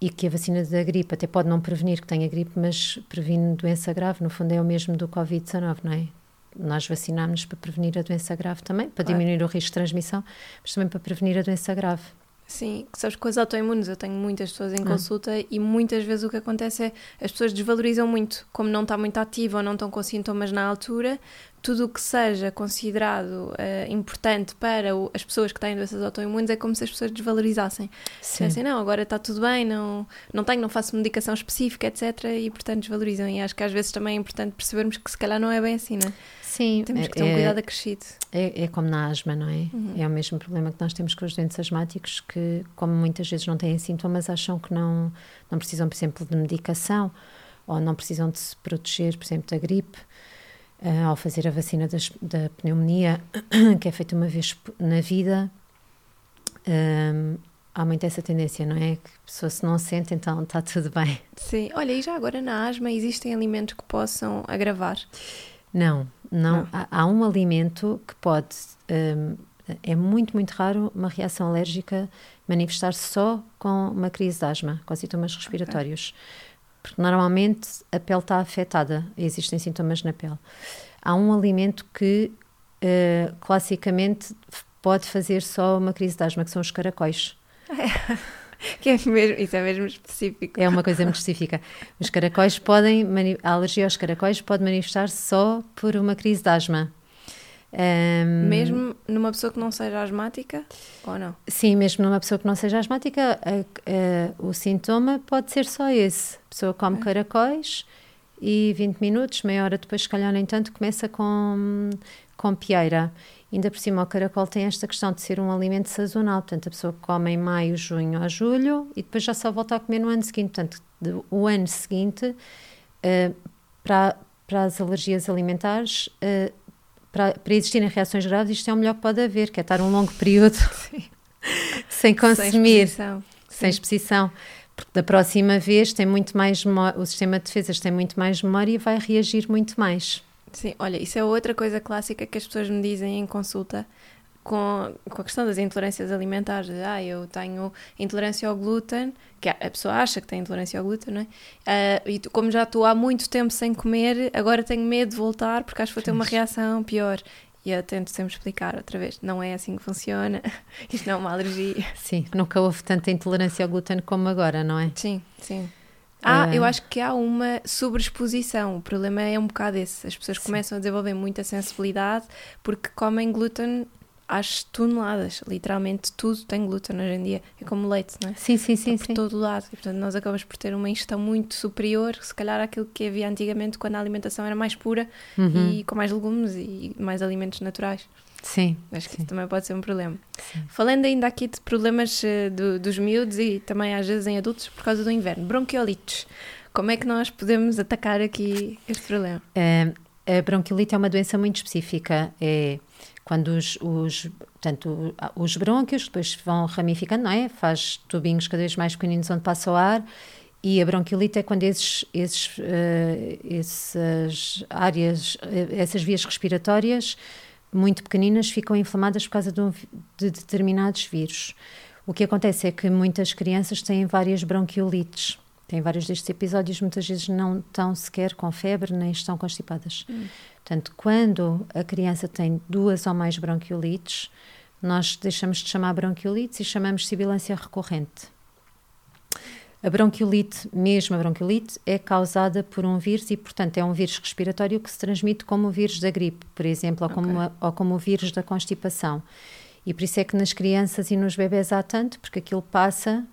e que a vacina da gripe até pode não prevenir que tenha gripe, mas previne doença grave. No fundo, é o mesmo do Covid-19, não é? Nós vacinámos para prevenir a doença grave também, para claro. diminuir o risco de transmissão, mas também para prevenir a doença grave. Sim, sabes que com as autoimunes eu tenho muitas pessoas em ah. consulta e muitas vezes o que acontece é as pessoas desvalorizam muito, como não está muito ativa ou não estão com sintomas na altura, tudo o que seja considerado uh, importante para o, as pessoas que têm doenças autoimunes é como se as pessoas desvalorizassem. Sim. Assim, não, agora está tudo bem, não, não tenho, não faço medicação específica, etc. E portanto desvalorizam. E acho que às vezes também é importante percebermos que se calhar não é bem assim, não é? Sim. Temos que ter um é, cuidado acrescido. É, é, como na asma, não é? Uhum. É o mesmo problema que nós temos com os doentes asmáticos que, como muitas vezes não têm sintomas, acham que não, não precisam, por exemplo, de medicação ou não precisam de se proteger, por exemplo, da gripe uh, ao fazer a vacina das, da pneumonia, que é feita uma vez na vida, um, há muito essa tendência, não é? Que a pessoa se não sente, então está tudo bem. Sim, olha, e já agora na asma existem alimentos que possam agravar? Não, não. não. Há, há, um alimento que pode. Um, é muito, muito raro uma reação alérgica manifestar-se só com uma crise de asma, com sintomas respiratórios. Okay porque normalmente a pele está afetada, existem sintomas na pele. Há um alimento que uh, classicamente pode fazer só uma crise de asma, que são os caracóis. que é mesmo, isso é mesmo específico. É uma coisa muito específica. Os caracóis podem, a alergia aos caracóis pode manifestar só por uma crise de asma. Um, mesmo numa pessoa que não seja asmática ou não? Sim, mesmo numa pessoa que não seja asmática, a, a, o sintoma pode ser só esse. A pessoa come é. caracóis e 20 minutos, meia hora depois, se calhar nem tanto, começa com, com pieira. Ainda por cima, o caracol tem esta questão de ser um alimento sazonal, portanto, a pessoa come em maio, junho ou julho e depois já só volta a comer no ano seguinte. Portanto, o ano seguinte, uh, para, para as alergias alimentares, uh, para, para existirem reações graves, isto é o melhor que pode haver, que é estar um longo período sem consumir, sem exposição. Sem exposição. Porque da próxima vez tem muito mais o sistema de defesas tem muito mais memória e vai reagir muito mais. Sim, olha, isso é outra coisa clássica que as pessoas me dizem em consulta com, com a questão das intolerâncias alimentares. Ah, eu tenho intolerância ao glúten, que a pessoa acha que tem intolerância ao glúten, não é? Uh, e como já estou há muito tempo sem comer, agora tenho medo de voltar porque acho que vou ter uma reação pior. E eu tento sempre explicar outra vez, não é assim que funciona, isto não é uma alergia. Sim, nunca houve tanta intolerância ao glúten como agora, não é? Sim, sim. Ah, eu acho que há uma sobreexposição. O problema é um bocado esse. As pessoas Sim. começam a desenvolver muita sensibilidade porque comem glúten às toneladas. Literalmente tudo tem glúten hoje em dia. É como leite, não é? Sim, sim, sim. É por sim. todo lado. E, portanto, nós acabamos por ter uma ingestão muito superior, se calhar, àquilo que havia antigamente, quando a alimentação era mais pura uhum. e com mais legumes e mais alimentos naturais. Sim. Acho que sim. isso também pode ser um problema. Sim. Falando ainda aqui de problemas uh, do, dos miúdos e também às vezes em adultos por causa do inverno, bronquiolites. Como é que nós podemos atacar aqui este problema? Uh, a bronquiolite é uma doença muito específica. É quando os, os, portanto, os brônquios depois vão ramificando, não é? Faz tubinhos cada vez mais pequeninos onde passa o ar e a bronquiolite é quando esses, esses, uh, essas áreas, eh, essas vias respiratórias muito pequeninas ficam inflamadas por causa de, um, de determinados vírus. O que acontece é que muitas crianças têm várias bronquiolites. Têm vários destes episódios, muitas vezes não estão sequer com febre nem estão constipadas. Hum. Portanto, quando a criança tem duas ou mais bronquiolites, nós deixamos de chamar bronquiolites e chamamos sibilância recorrente. A bronquiolite, mesmo a bronquiolite, é causada por um vírus e, portanto, é um vírus respiratório que se transmite como o vírus da gripe, por exemplo, ou, okay. como, a, ou como o vírus da constipação. E por isso é que nas crianças e nos bebés há tanto, porque aquilo passa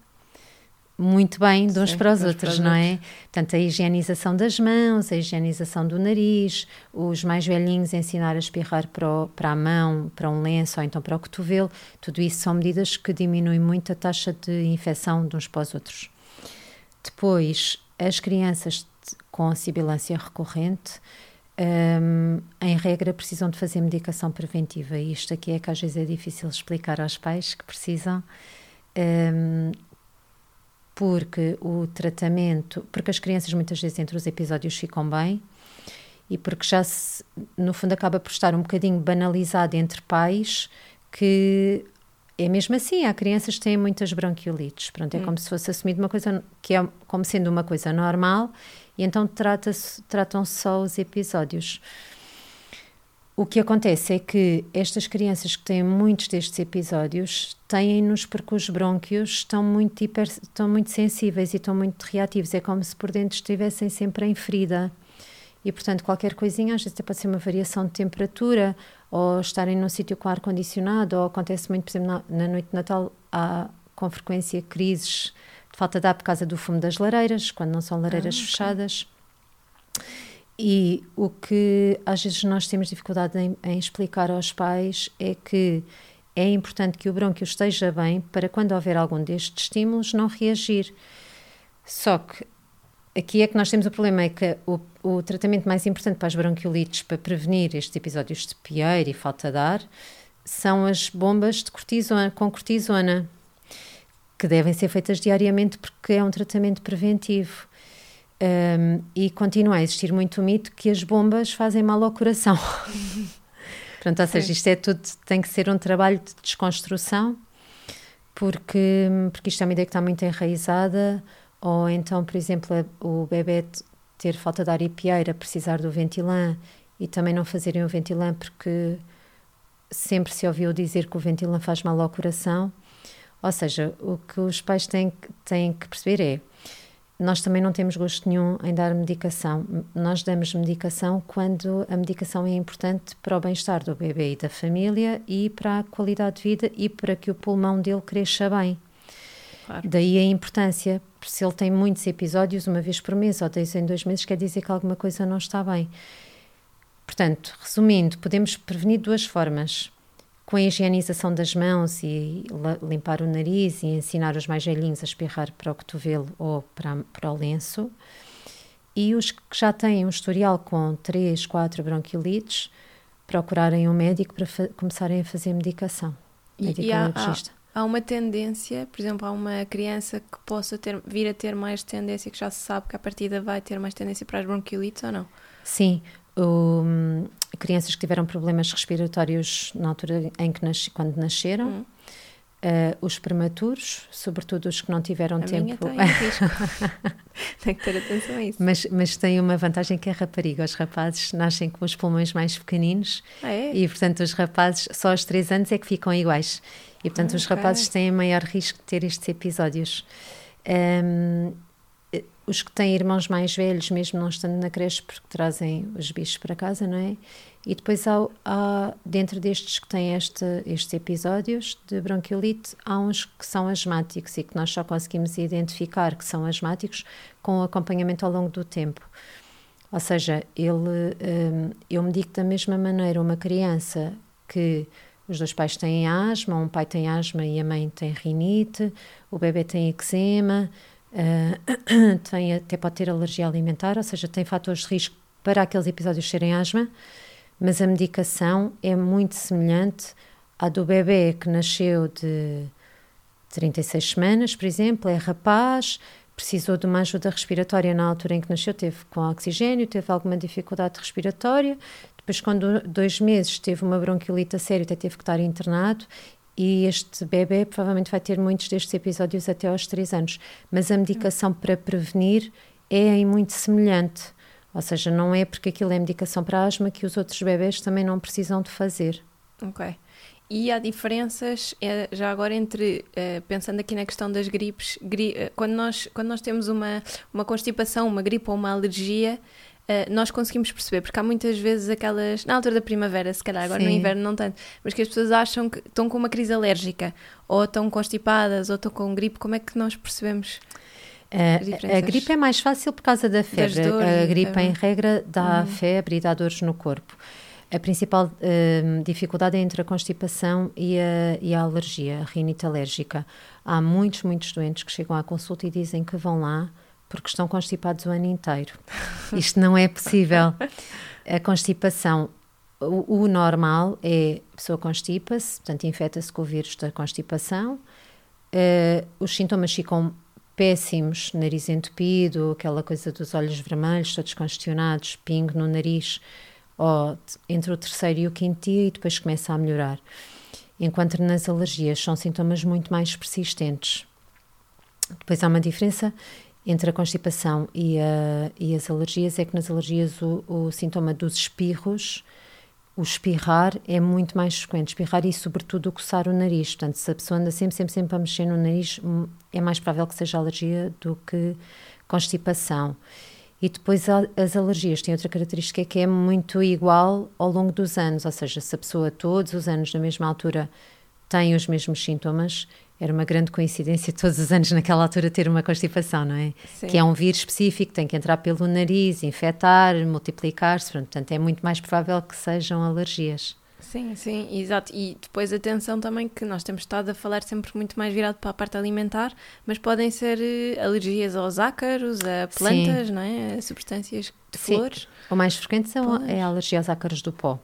muito bem de uns Sim, para os outros, para não é? Portanto, a higienização das mãos, a higienização do nariz, os mais velhinhos ensinar a espirrar para, o, para a mão, para um lenço ou então para o cotovelo, tudo isso são medidas que diminuem muito a taxa de infecção de uns para os outros. Depois, as crianças com sibilância recorrente, um, em regra, precisam de fazer medicação preventiva. E isto aqui é que às vezes é difícil explicar aos pais que precisam. Um, porque o tratamento, porque as crianças muitas vezes entre os episódios ficam bem e porque já se, no fundo acaba por estar um bocadinho banalizado entre pais que é mesmo assim, há crianças que têm muitas bronquiolites, pronto, é hum. como se fosse assumido uma coisa que é como sendo uma coisa normal e então trata tratam-se só os episódios. O que acontece é que estas crianças que têm muitos destes episódios têm-nos porque os brônquios estão muito, hiper, estão muito sensíveis e estão muito reativos. É como se por dentro estivessem sempre em ferida. E, portanto, qualquer coisinha, às vezes pode ser uma variação de temperatura, ou estarem num sítio com ar-condicionado, ou acontece muito, por exemplo, na, na noite de Natal, há com frequência crises de falta de ar por causa do fumo das lareiras, quando não são lareiras ah, okay. fechadas. E o que às vezes nós temos dificuldade em, em, explicar aos pais é que é importante que o brônquio esteja bem para quando houver algum destes estímulos não reagir. Só que aqui é que nós temos o problema, é que o, o tratamento mais importante para as bronquiolites, para prevenir estes episódios de pieira e falta de ar, são as bombas de cortisona, com cortisona, que devem ser feitas diariamente porque é um tratamento preventivo. Um, e continua a existir muito o mito que as bombas fazem mal ao coração. Pronto, ou seja, isto é tudo, tem que ser um trabalho de desconstrução, porque, porque isto é uma ideia que está muito enraizada, ou então, por exemplo, o bebê ter falta de ar e pieira, precisar do ventilã e também não fazerem o ventilã porque sempre se ouviu dizer que o ventilã faz mal ao coração. Ou seja, o que os pais têm, têm que perceber é nós também não temos gosto nenhum em dar medicação. Nós damos medicação quando a medicação é importante para o bem-estar do bebê e da família e para a qualidade de vida e para que o pulmão dele cresça bem. Claro. Daí a importância. Se ele tem muitos episódios, uma vez por mês ou dois em dois meses, quer dizer que alguma coisa não está bem. Portanto, resumindo, podemos prevenir de duas formas com a higienização das mãos e limpar o nariz e ensinar os mais velhinhos a espirrar para o cotovelo ou para, para o lenço. E os que já têm um historial com 3, 4 bronquiolites, procurarem um médico para começarem a fazer medicação. E, e há, há, há, uma tendência, por exemplo, há uma criança que possa ter, vir a ter mais tendência, que já se sabe que a partida vai ter mais tendência para as bronquiolites ou não? Sim, o, crianças que tiveram problemas respiratórios na altura em que nasci, quando nasceram. Hum. Uh, os prematuros, sobretudo os que não tiveram a tempo. Minha tem, tem que ter atenção a isso. Mas, mas tem uma vantagem que é rapariga. Os rapazes nascem com os pulmões mais pequeninos ah, é? e, portanto, os rapazes só aos 3 anos é que ficam iguais. E, portanto, ah, os okay. rapazes têm maior risco de ter estes episódios. Um, os que têm irmãos mais velhos, mesmo não estando na creche, porque trazem os bichos para casa, não é? E depois há, há dentro destes que têm este, estes episódios de bronquiolite, há uns que são asmáticos e que nós só conseguimos identificar que são asmáticos com acompanhamento ao longo do tempo. Ou seja, ele, um, eu me digo da mesma maneira uma criança que os dois pais têm asma, um pai tem asma e a mãe tem rinite, o bebê tem eczema, uh, tem, até pode ter alergia alimentar, ou seja, tem fatores de risco para aqueles episódios serem asma, mas a medicação é muito semelhante à do bebê que nasceu de 36 semanas, por exemplo, é rapaz, precisou de uma ajuda respiratória na altura em que nasceu, teve com oxigênio, teve alguma dificuldade respiratória, depois, quando dois meses teve uma bronquiolite a sério, até teve que estar internado e este bebê provavelmente vai ter muitos destes episódios até aos 3 anos. Mas a medicação para prevenir é muito semelhante. Ou seja, não é porque aquilo é medicação para asma que os outros bebés também não precisam de fazer. Ok. E há diferenças, é, já agora, entre, uh, pensando aqui na questão das gripes, gri, uh, quando, nós, quando nós temos uma, uma constipação, uma gripe ou uma alergia, uh, nós conseguimos perceber, porque há muitas vezes aquelas, na altura da primavera, se calhar, agora Sim. no inverno não tanto, mas que as pessoas acham que estão com uma crise alérgica, ou estão constipadas, ou estão com gripe, como é que nós percebemos? a gripe é mais fácil por causa da febre. a gripe, em regra, dá uhum. febre e dá dores no corpo. A principal uh, dificuldade é entre a constipação e a, e a alergia, a rinite alérgica. Há muitos, muitos doentes que chegam à consulta e dizem que vão lá porque estão constipados o ano inteiro. Isto não é possível. A constipação, o, o normal é a pessoa constipa-se, portanto, infecta-se com o vírus da constipação. Uh, os sintomas ficam péssimos, nariz entupido, aquela coisa dos olhos vermelhos, todos congestionados, pingo no nariz ou entre o terceiro e o quinto dia e depois começa a melhorar. Enquanto nas alergias são sintomas muito mais persistentes. Depois há uma diferença entre a constipação e, a, e as alergias, é que nas alergias o, o, sintoma dos espirros, o espirrar é muito mais frequente, espirrar e sobretudo coçar o nariz, portanto se a pessoa anda sempre, sempre, sempre a mexer no nariz, hum, é mais provável que seja alergia do que constipação. E depois as alergias. Têm outra característica que é muito igual ao longo dos anos, ou seja, se a pessoa todos os anos na mesma altura tem os mesmos sintomas, era uma grande coincidência todos os anos naquela altura ter uma constipação, não é? Sim. Que é um vírus específico, tem que entrar pelo nariz, infectar, multiplicar-se, portanto é muito mais provável que sejam alergias. Sim, sim, exato. E depois atenção também que nós temos estado a falar sempre muito mais virado para a parte alimentar, mas podem ser eh, alergias aos ácaros, a plantas, não é? a substâncias de sim. flores. O mais frequente são, é a alergia aos ácaros do pó,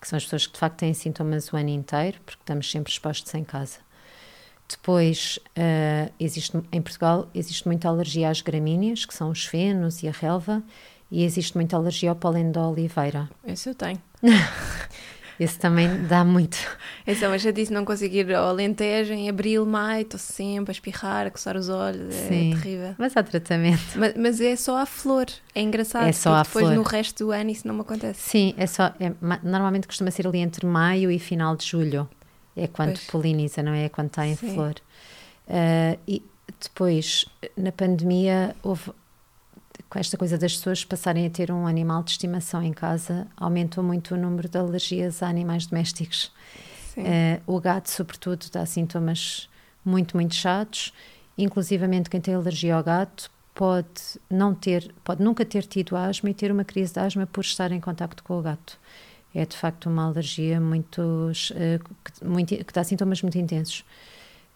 que são as pessoas que de facto têm sintomas o ano inteiro, porque estamos sempre expostos em casa. Depois, uh, existe, em Portugal, existe muita alergia às gramíneas, que são os fenos e a relva, e existe muita alergia ao pólen da oliveira. Esse eu tenho. Esse também dá muito. Então, mas já disse não conseguir ao Alentejo em abril, maio, estou sempre a espirrar, a coçar os olhos, é Sim, terrível. Mas há tratamento. Mas, mas, é só a flor, é engraçado. É só a depois flor. no resto do ano isso não me acontece. Sim, é só. É, normalmente costuma ser ali entre maio e final de julho. É quando pois. poliniza, não é? Quando está em Sim. flor. Uh, e depois, na pandemia, houve com esta coisa das pessoas passarem a ter um animal de estimação em casa, aumentou muito o número de alergias a animais domésticos. Uh, o gato, sobretudo, dá sintomas muito, muito chatos. Inclusivamente, quem tem alergia ao gato pode não ter, pode nunca ter tido asma e ter uma crise de asma por estar em contacto com o gato. É de facto uma alergia muito, uh, que, muito, que dá sintomas muito intensos.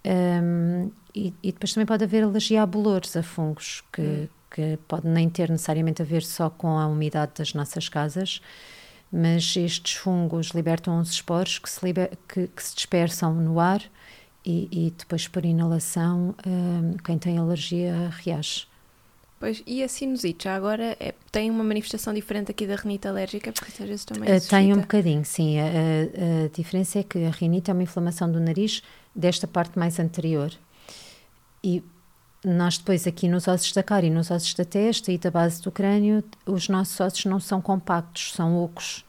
Um, e, e, depois também pode haver alergia a bolores, a fungos, que, hum que pode nem ter necessariamente a ver só com a umidade das nossas casas, mas estes fungos libertam os esporos que se, liber, que, que se dispersam no ar e, e depois por inalação um, quem tem alergia reage. Pois, e a sinusite já agora é, tem uma manifestação diferente aqui da rinite alérgica? Porque às vezes também uh, Tem um bocadinho, sim. A, a, a, diferença é que a rinite é uma inflamação do nariz desta parte mais anterior. E nós depois aqui nos ossos da cara e nos ossos da testa e da base do crânio, os nossos ossos não são compactos, são ocos.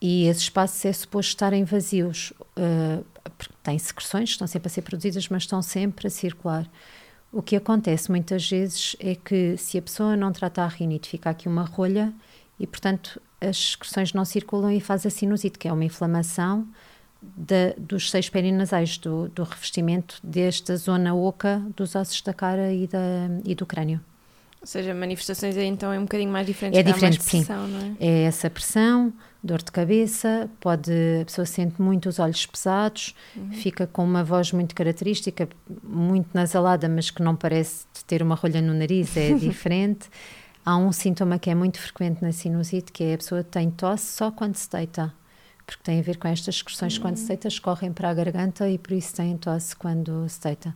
E esses espaços é suposto estarem vazios, uh, porque têm secreções, estão sempre a ser produzidas, mas estão sempre a circular. O que acontece muitas vezes é que se a pessoa não trata a rinite, fica aqui uma rolha e, portanto, as secreções não circulam e faz a sinusite, que é uma inflamação dos seios perinasais, do, do, revestimento desta zona oca dos ossos da cara e, da, e do crânio. Ou seja, manifestações aí então é um bocadinho mais diferente. É diferente, pressão, sim. É? é? essa pressão, dor de cabeça, pode a pessoa sente muito os olhos pesados, uhum. fica com uma voz muito característica, muito nasalada, mas que não parece ter uma rolha no nariz, é diferente. Há um sintoma que é muito frequente na sinusite, que é a pessoa tem tosse só quando se deita porque tem a ver com estas excursões uhum. quando se deita, escorrem para a garganta e por isso tem tosse quando se deita.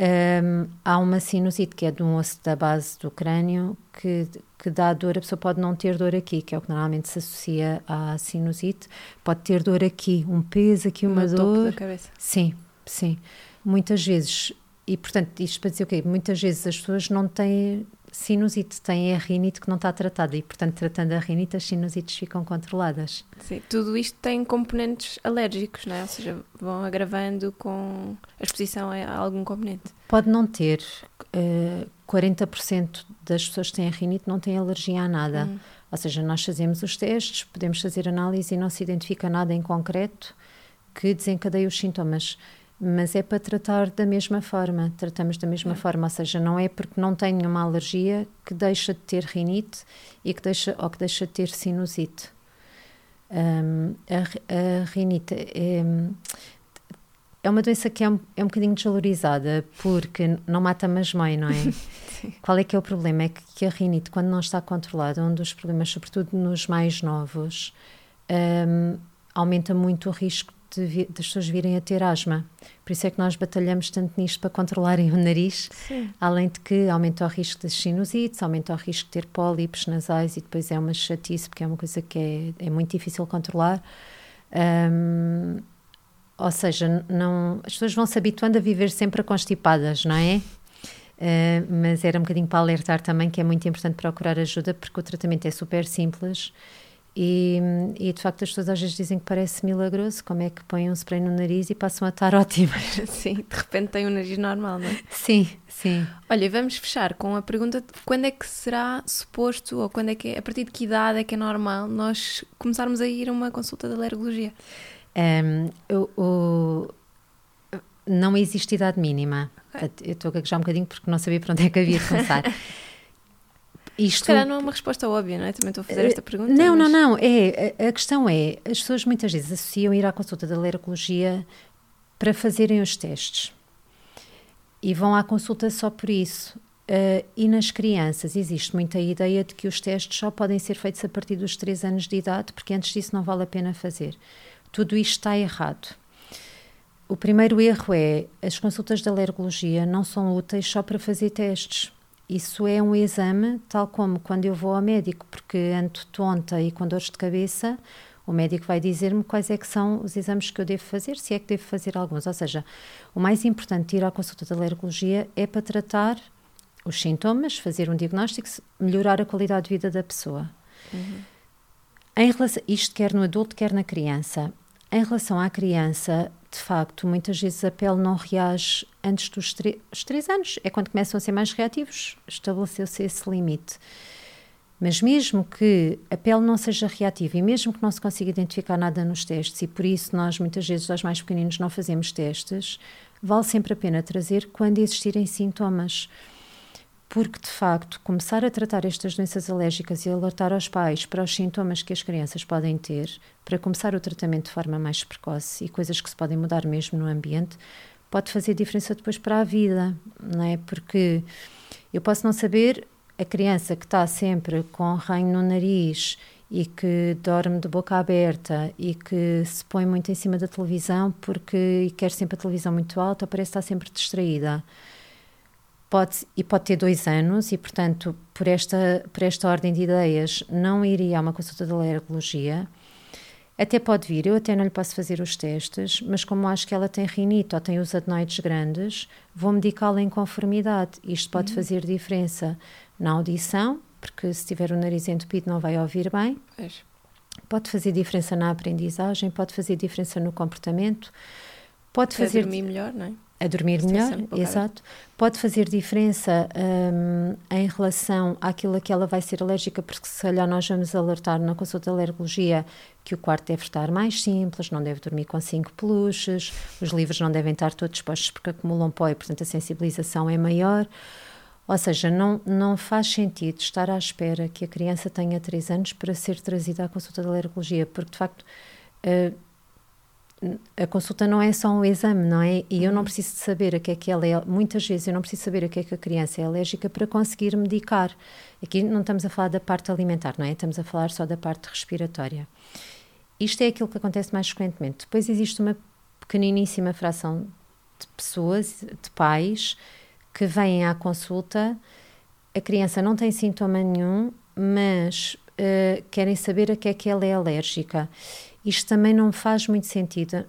Um, há uma sinusite que é de um osso da base do crânio que, que dá dor. A pessoa pode não ter dor aqui, que é o que normalmente se associa à sinusite. Pode ter dor aqui, um peso aqui, uma no dor. Topo da cabeça. Sim, sim. Muitas vezes, e portanto, isto para dizer o quê? Muitas vezes as pessoas não têm sinusite, têm a rinite que não está tratada e, portanto, tratando a rinite, as sinusites ficam controladas. Sim, tudo isto tem componentes alérgicos, não é? Ou seja, vão agravando com a exposição a algum componente. Pode não ter. Uh, eh, 40% das pessoas que têm rinite não têm alergia a nada. Hum. Ou seja, nós fazemos os testes, podemos fazer análise e não se identifica nada em concreto que desencadeie os sintomas mas é para tratar da mesma forma, tratamos da mesma é. forma, ou seja, não é porque não tenho uma alergia que deixa de ter rinite e que deixa, ou que deixa de ter sinusite. Um, a, a, rinite é, é uma doença que é um, é um bocadinho desvalorizada porque não mata mas mãe, não é? Qual é que é o problema? É que, que, a rinite, quando não está controlada, um dos problemas, sobretudo nos mais novos, um, aumenta muito o risco de, das pessoas virem a ter asma. Por isso é que nós batalhamos tanto nisto para controlarem o nariz, Sim. além de que aumenta o risco de sinusites, aumenta o risco de ter pólipos nasais e depois é uma chatice, porque é uma coisa que é, é muito difícil controlar. Um, ou seja, não, as pessoas vão se habituando a viver sempre constipadas, não é? Uh, mas era um bocadinho para alertar também que é muito importante procurar ajuda, porque o tratamento é super simples e, e, de facto as pessoas às vezes dizem que parece milagroso, como é que põem um spray no nariz e passam a estar ótimas. Sim, de repente tem um nariz normal, não é? Sim, sim. Olha, vamos fechar com a pergunta de quando é que será suposto, ou quando é que, a partir de que idade é que é normal nós começarmos a ir a uma consulta de alergologia? Um, o, o, não existe idade mínima. Okay. Eu estou a gaguejar um bocadinho porque não sabia para onde é que havia de começar. Isto... Se calhar não é uma resposta óbvia, não é? Também estou a fazer esta pergunta. Não, mas... não, não. É, a, a, questão é, as pessoas muitas vezes associam ir à consulta da alergologia para fazerem os testes. E vão à consulta só por isso. Uh, e nas crianças existe muita ideia de que os testes só podem ser feitos a partir dos 3 anos de idade, porque antes disso não vale a pena fazer. Tudo isto está errado. O primeiro erro é as consultas de alergologia não são úteis só para fazer testes isso é um exame, tal como quando eu vou ao médico, porque ando tonta e com dores de cabeça, o médico vai dizer-me quais é que são os exames que eu devo fazer, se é que devo fazer alguns. Ou seja, o mais importante de ir à consulta de alergologia é para tratar os sintomas, fazer um diagnóstico, melhorar a qualidade de vida da pessoa. Uhum. Em relação, isto quer no adulto, quer na criança. Em relação à criança, de facto, muitas vezes a pele não reage antes dos três anos, é quando começam a ser mais reativos, estabeleceu-se esse limite. Mas mesmo que a pele não seja reativa e mesmo que não se consiga identificar nada nos testes, e por isso nós muitas vezes aos mais pequeninos não fazemos testes, vale sempre a pena trazer quando existirem sintomas porque de facto começar a tratar estas doenças alérgicas e alertar aos pais para os sintomas que as crianças podem ter, para começar o tratamento de forma mais precoce e coisas que se podem mudar mesmo no ambiente, pode fazer diferença depois para a vida, não é? Porque eu posso não saber a criança que está sempre com ranho no nariz e que dorme de boca aberta e que se põe muito em cima da televisão porque quer sempre a televisão muito alta, parece estar sempre distraída pode, e pode ter dois anos, e portanto, por esta, por esta ordem de ideias, não iria a uma consulta de alergologia. Até pode vir, eu até não lhe posso fazer os testes, mas como acho que ela tem rinite ou tem os adenoides grandes, vou medicá-la em conformidade. Isto pode uhum. fazer diferença na audição, porque se tiver o nariz entupido não vai ouvir bem. Pois. Pode fazer diferença na aprendizagem, pode fazer diferença no comportamento. Pode fazer dormir melhor, não é? A dormir melhor, exato. Pode fazer diferença um, em relação àquilo a que ela vai ser alérgica, porque se calhar nós vamos alertar na consulta de alergologia que o quarto deve estar mais simples, não deve dormir com cinco peluches, os livros não devem estar todos expostos porque acumulam pó e, portanto, a sensibilização é maior. Ou seja, não, não faz sentido estar à espera que a criança tenha três anos para ser trazida à consulta de alergologia, porque de facto. Uh, a consulta não é só um exame, não é? E eu não uhum. preciso de saber a que é que ela é. Muitas vezes eu não preciso saber a que é que a criança é alérgica para conseguir medicar. Aqui não estamos a falar da parte alimentar, não é? Estamos a falar só da parte respiratória. Isto é aquilo que acontece mais frequentemente. Depois existe uma pequeniníssima fração de pessoas, de pais, que vêm à consulta, a criança não tem sintoma nenhum, mas uh, querem saber a que é que ela é alérgica. Isto também não faz muito sentido.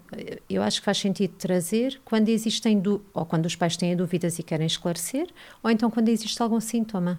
Eu acho que faz sentido trazer quando existem, ou quando os pais têm dúvidas e querem esclarecer, ou então quando existe algum sintoma.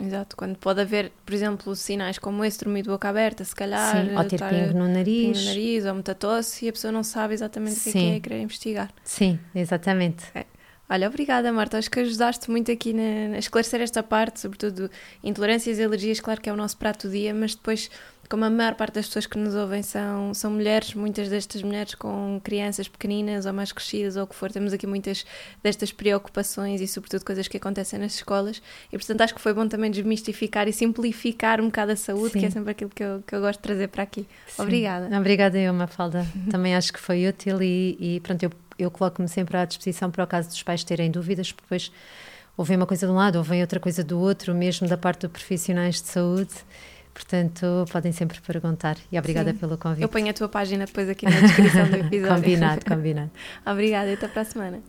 Exato, quando pode haver, por exemplo, sinais como esse, dormir de boca aberta, se calhar. Sim, ou ter pingo no nariz. Pingo no nariz, ou muita tosse, e a pessoa não sabe exatamente o que é, é e querer investigar. Sim, exatamente. É. Olha, obrigada Marta, acho que ajudaste muito aqui na, a esclarecer esta parte, sobretudo intolerâncias e alergias, claro que é o nosso prato do dia, mas depois como a maior parte das pessoas que nos ouvem são, são mulheres, muitas destas mulheres com crianças pequeninas ou mais crescidas ou o que for, temos aqui muitas destas preocupações e, sobretudo, coisas que acontecem nas escolas. E, portanto, acho que foi bom também desmistificar e simplificar um bocado a saúde, Sim. que é sempre aquilo que eu, que eu gosto de trazer para aqui. Sim. Obrigada. Obrigada, eu, Mafalda. também acho que foi útil e, e pronto, eu, eu coloco-me sempre à disposição para o caso dos pais terem dúvidas, porque depois ouvem uma coisa de um lado, ouvem outra coisa do outro, mesmo da parte dos profissionais de saúde. Portanto, podem sempre perguntar. E obrigada Sim. pelo convite. Eu ponho a tua página depois aqui na descrição do episódio. combinado, combinado. obrigada e até para a semana.